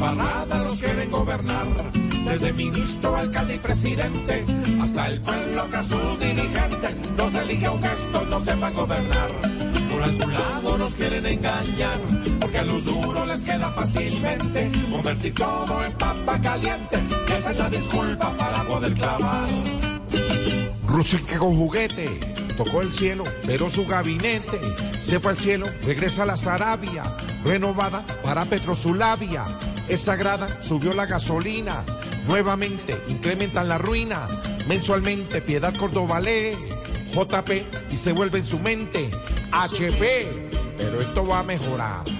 Los quieren gobernar, desde ministro, alcalde y presidente, hasta el pueblo que a sus dirigentes los elige un gesto, no sepan gobernar. Por algún lado nos quieren engañar, porque a los duros les queda fácilmente convertir todo en papa caliente, y esa es la disculpa para poder clavar. Rusique con juguete, tocó el cielo, pero su gabinete se fue al cielo, regresa a la Sarabia, renovada para Petrosulavia. Es sagrada, subió la gasolina, nuevamente incrementan la ruina, mensualmente Piedad Cordovalé, JP y se vuelve en su mente HP, pero esto va a mejorar.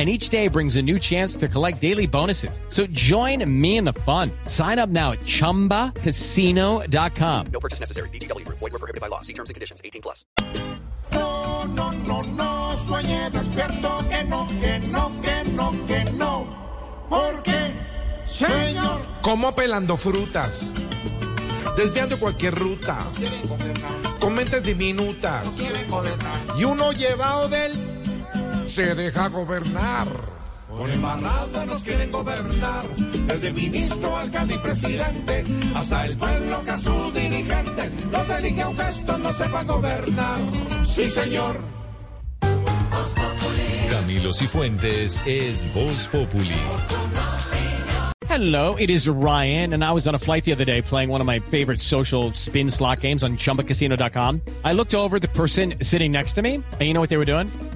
And each day brings a new chance to collect daily bonuses. So join me in the fun. Sign up now at ChumbaCasino.com. No purchase necessary. VGW Group. Void were prohibited by law. See terms and conditions. 18 plus. No, no, no, no, sueñe despierto, que no, que no, que no, que no. Porque, señor, Como pelando frutas, desviando cualquier ruta, con mentes diminutas. Y uno llevado del se deja gobernar. Por embarrada nos quieren gobernar, desde ministro, alcalde y presidente, hasta el pueblo que a sus dirigentes los elige un gesto, no sepan gobernar. Sí, señor. Camilo Cifuentes es Voz Populi. Hello, it is Ryan, and I was on a flight the other day playing one of my favorite social spin slot games on chumbacasino.com. I looked over at the person sitting next to me, and you know what they were doing?